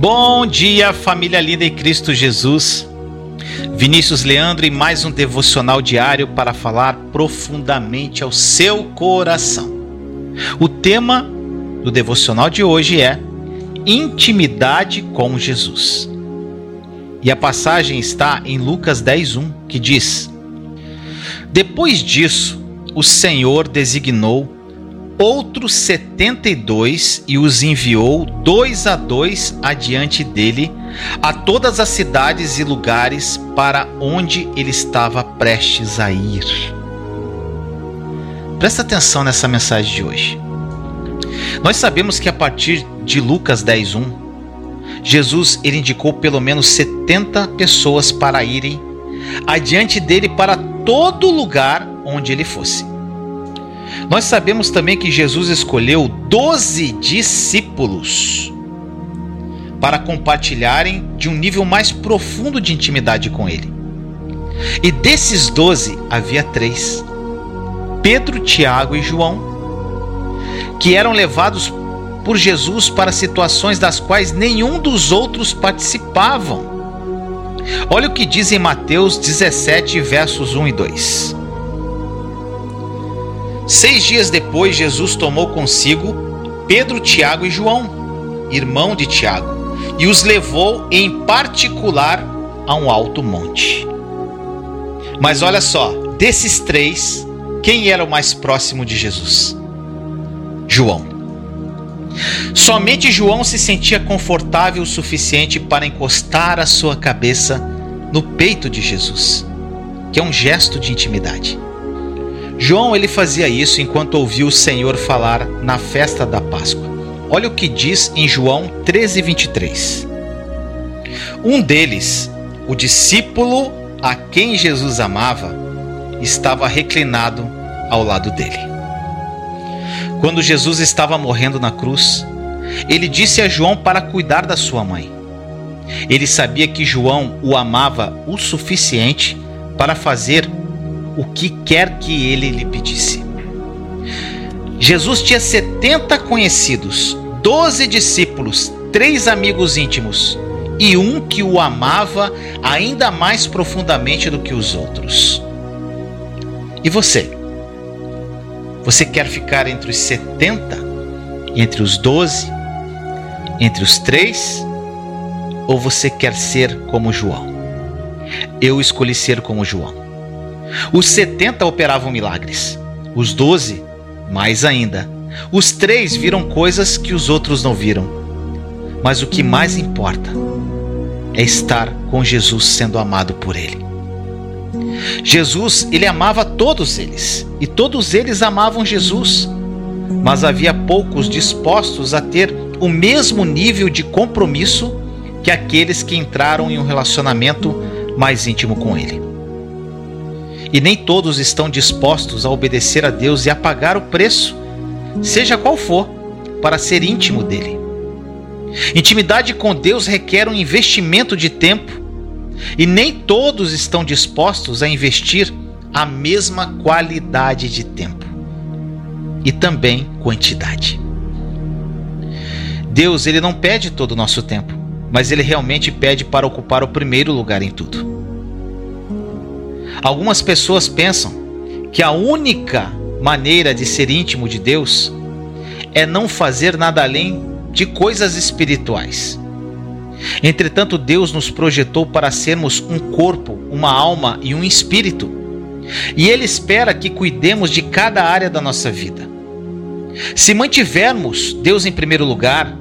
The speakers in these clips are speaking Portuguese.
Bom dia, família linda em Cristo Jesus. Vinícius Leandro e mais um devocional diário para falar profundamente ao seu coração. O tema do devocional de hoje é Intimidade com Jesus. E a passagem está em Lucas 10:1, que diz: Depois disso, o Senhor designou outros setenta e dois e os enviou dois a dois adiante dele a todas as cidades e lugares para onde ele estava prestes a ir. Presta atenção nessa mensagem de hoje. Nós sabemos que a partir de Lucas 10:1, Jesus ele indicou pelo menos 70 pessoas para irem adiante dele para todo lugar onde ele fosse. Nós sabemos também que Jesus escolheu doze discípulos para compartilharem de um nível mais profundo de intimidade com Ele. E desses doze havia três: Pedro, Tiago e João, que eram levados por Jesus para situações das quais nenhum dos outros participavam. Olha o que diz em Mateus 17, versos 1 e 2. Seis dias depois, Jesus tomou consigo Pedro, Tiago e João, irmão de Tiago, e os levou em particular a um alto monte. Mas olha só, desses três, quem era o mais próximo de Jesus? João. Somente João se sentia confortável o suficiente para encostar a sua cabeça no peito de Jesus, que é um gesto de intimidade. João ele fazia isso enquanto ouvia o Senhor falar na festa da Páscoa. Olha o que diz em João 13:23. Um deles, o discípulo a quem Jesus amava, estava reclinado ao lado dele. Quando Jesus estava morrendo na cruz, ele disse a João para cuidar da sua mãe. Ele sabia que João o amava o suficiente para fazer o que quer que ele lhe pedisse. Jesus tinha 70 conhecidos, 12 discípulos, três amigos íntimos e um que o amava ainda mais profundamente do que os outros. E você? Você quer ficar entre os 70, entre os 12, entre os três? Ou você quer ser como João? Eu escolhi ser como João. Os 70 operavam milagres. Os 12, mais ainda. Os três viram coisas que os outros não viram. Mas o que mais importa é estar com Jesus sendo amado por ele. Jesus, ele amava todos eles, e todos eles amavam Jesus. Mas havia poucos dispostos a ter o mesmo nível de compromisso que aqueles que entraram em um relacionamento mais íntimo com ele. E nem todos estão dispostos a obedecer a Deus e a pagar o preço, seja qual for, para ser íntimo dele. Intimidade com Deus requer um investimento de tempo, e nem todos estão dispostos a investir a mesma qualidade de tempo e também quantidade. Deus, ele não pede todo o nosso tempo, mas ele realmente pede para ocupar o primeiro lugar em tudo. Algumas pessoas pensam que a única maneira de ser íntimo de Deus é não fazer nada além de coisas espirituais. Entretanto, Deus nos projetou para sermos um corpo, uma alma e um espírito. E Ele espera que cuidemos de cada área da nossa vida. Se mantivermos Deus em primeiro lugar,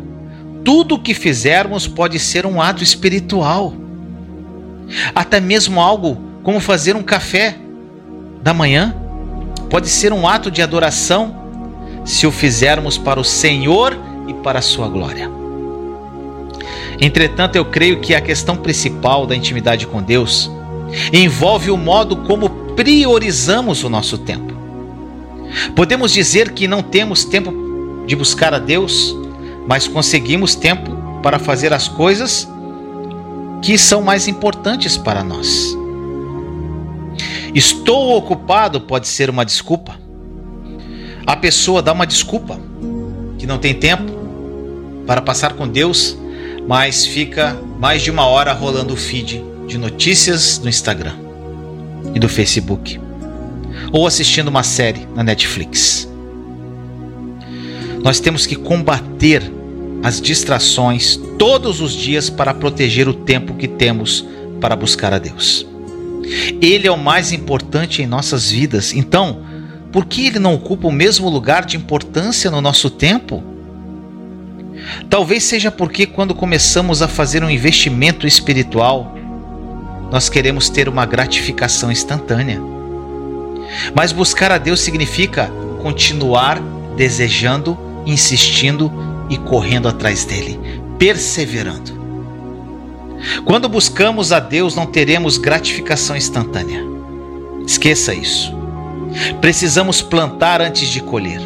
tudo o que fizermos pode ser um ato espiritual. Até mesmo algo como fazer um café da manhã. Pode ser um ato de adoração se o fizermos para o Senhor e para a sua glória. Entretanto, eu creio que a questão principal da intimidade com Deus envolve o modo como priorizamos o nosso tempo. Podemos dizer que não temos tempo de buscar a Deus, mas conseguimos tempo para fazer as coisas que são mais importantes para nós. Estou ocupado pode ser uma desculpa. A pessoa dá uma desculpa que não tem tempo para passar com Deus mas fica mais de uma hora rolando o feed de notícias no Instagram e do Facebook, ou assistindo uma série na Netflix. Nós temos que combater as distrações todos os dias para proteger o tempo que temos para buscar a Deus. Ele é o mais importante em nossas vidas, então, por que ele não ocupa o mesmo lugar de importância no nosso tempo? Talvez seja porque quando começamos a fazer um investimento espiritual, nós queremos ter uma gratificação instantânea. Mas buscar a Deus significa continuar desejando, insistindo e correndo atrás dele, perseverando. Quando buscamos a Deus, não teremos gratificação instantânea. Esqueça isso. Precisamos plantar antes de colher.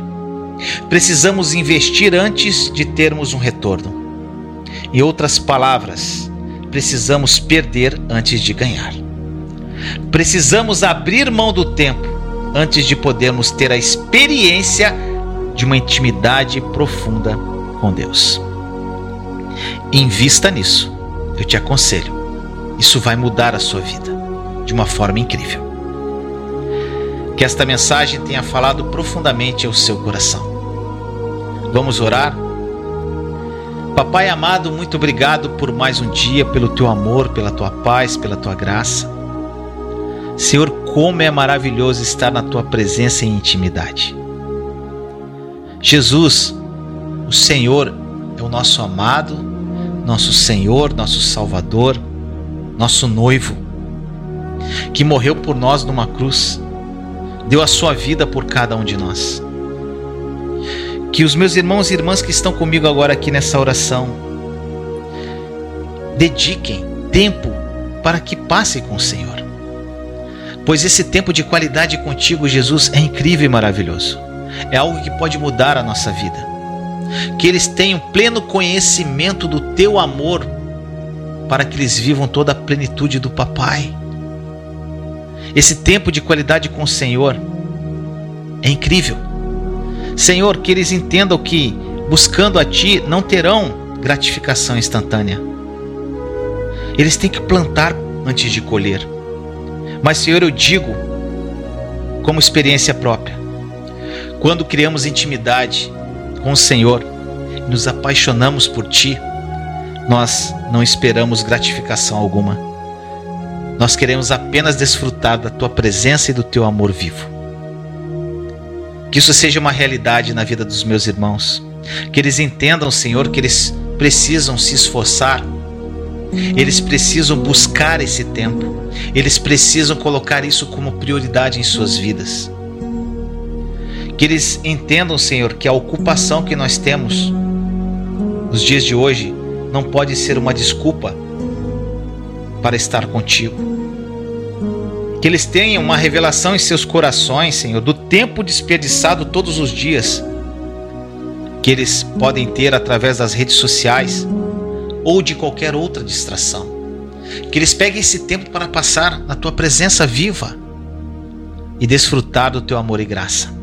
Precisamos investir antes de termos um retorno. Em outras palavras, precisamos perder antes de ganhar. Precisamos abrir mão do tempo antes de podermos ter a experiência de uma intimidade profunda com Deus. Invista nisso, eu te aconselho. Isso vai mudar a sua vida de uma forma incrível. Que esta mensagem tenha falado profundamente ao seu coração. Vamos orar? Papai amado, muito obrigado por mais um dia, pelo teu amor, pela tua paz, pela tua graça. Senhor, como é maravilhoso estar na tua presença em intimidade. Jesus, o Senhor é o nosso amado, nosso Senhor, nosso Salvador, nosso noivo, que morreu por nós numa cruz, deu a sua vida por cada um de nós. Que os meus irmãos e irmãs que estão comigo agora aqui nessa oração dediquem tempo para que passe com o Senhor. Pois esse tempo de qualidade contigo, Jesus, é incrível e maravilhoso é algo que pode mudar a nossa vida. Que eles tenham pleno conhecimento do teu amor, para que eles vivam toda a plenitude do Papai. Esse tempo de qualidade com o Senhor é incrível. Senhor, que eles entendam que buscando a Ti não terão gratificação instantânea. Eles têm que plantar antes de colher. Mas, Senhor, eu digo, como experiência própria, quando criamos intimidade com o Senhor e nos apaixonamos por Ti, nós não esperamos gratificação alguma. Nós queremos apenas desfrutar da Tua presença e do Teu amor vivo. Que isso seja uma realidade na vida dos meus irmãos. Que eles entendam, Senhor, que eles precisam se esforçar, eles precisam buscar esse tempo, eles precisam colocar isso como prioridade em suas vidas. Que eles entendam, Senhor, que a ocupação que nós temos nos dias de hoje não pode ser uma desculpa para estar contigo. Que eles tenham uma revelação em seus corações, Senhor, do tempo desperdiçado todos os dias que eles podem ter através das redes sociais ou de qualquer outra distração. Que eles peguem esse tempo para passar na tua presença viva e desfrutar do teu amor e graça.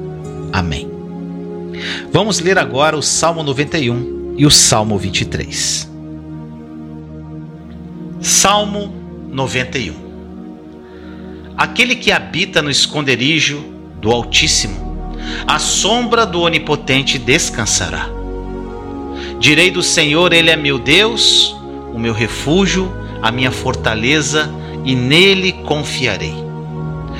Amém. Vamos ler agora o Salmo 91 e o Salmo 23. Salmo 91 Aquele que habita no esconderijo do Altíssimo, a sombra do Onipotente descansará. Direi do Senhor, Ele é meu Deus, o meu refúgio, a minha fortaleza, e nele confiarei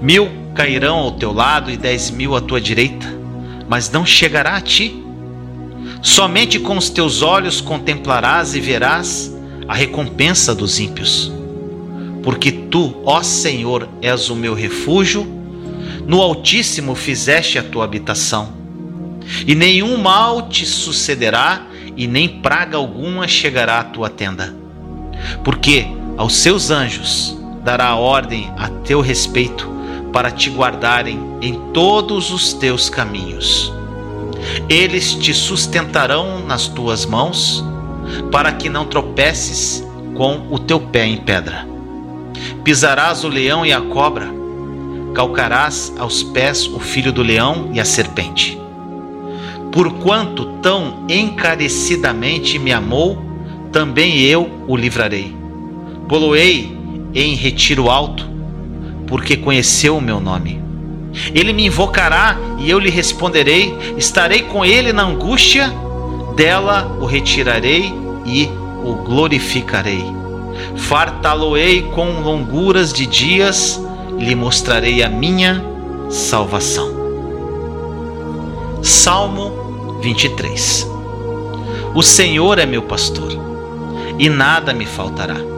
Mil cairão ao teu lado e dez mil à tua direita, mas não chegará a ti. Somente com os teus olhos contemplarás e verás a recompensa dos ímpios. Porque tu, ó Senhor, és o meu refúgio, no Altíssimo fizeste a tua habitação. E nenhum mal te sucederá, e nem praga alguma chegará à tua tenda. Porque aos seus anjos dará ordem a teu respeito, para te guardarem em todos os teus caminhos. Eles te sustentarão nas tuas mãos, para que não tropeces com o teu pé em pedra. Pisarás o leão e a cobra, calcarás aos pés o filho do leão e a serpente. Porquanto tão encarecidamente me amou, também eu o livrarei. Poloei em retiro alto, porque conheceu o meu nome. Ele me invocará e eu lhe responderei, estarei com ele na angústia, dela o retirarei e o glorificarei. Fartá-lo-ei com longuras de dias, lhe mostrarei a minha salvação. Salmo 23 O Senhor é meu pastor, e nada me faltará.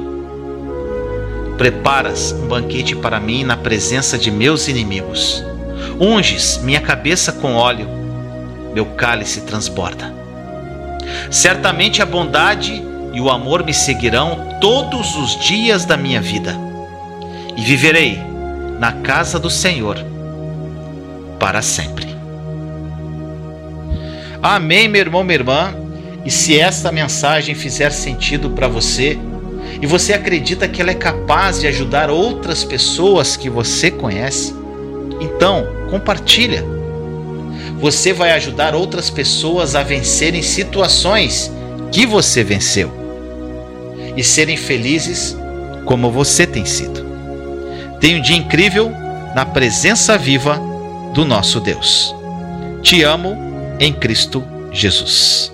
Preparas um banquete para mim na presença de meus inimigos. Unges minha cabeça com óleo, meu cálice transborda. Certamente a bondade e o amor me seguirão todos os dias da minha vida, e viverei na casa do Senhor para sempre. Amém, meu irmão, minha irmã. E se esta mensagem fizer sentido para você, e você acredita que ela é capaz de ajudar outras pessoas que você conhece, então, compartilha. Você vai ajudar outras pessoas a vencerem situações que você venceu e serem felizes como você tem sido. Tenha um dia incrível na presença viva do nosso Deus. Te amo em Cristo Jesus.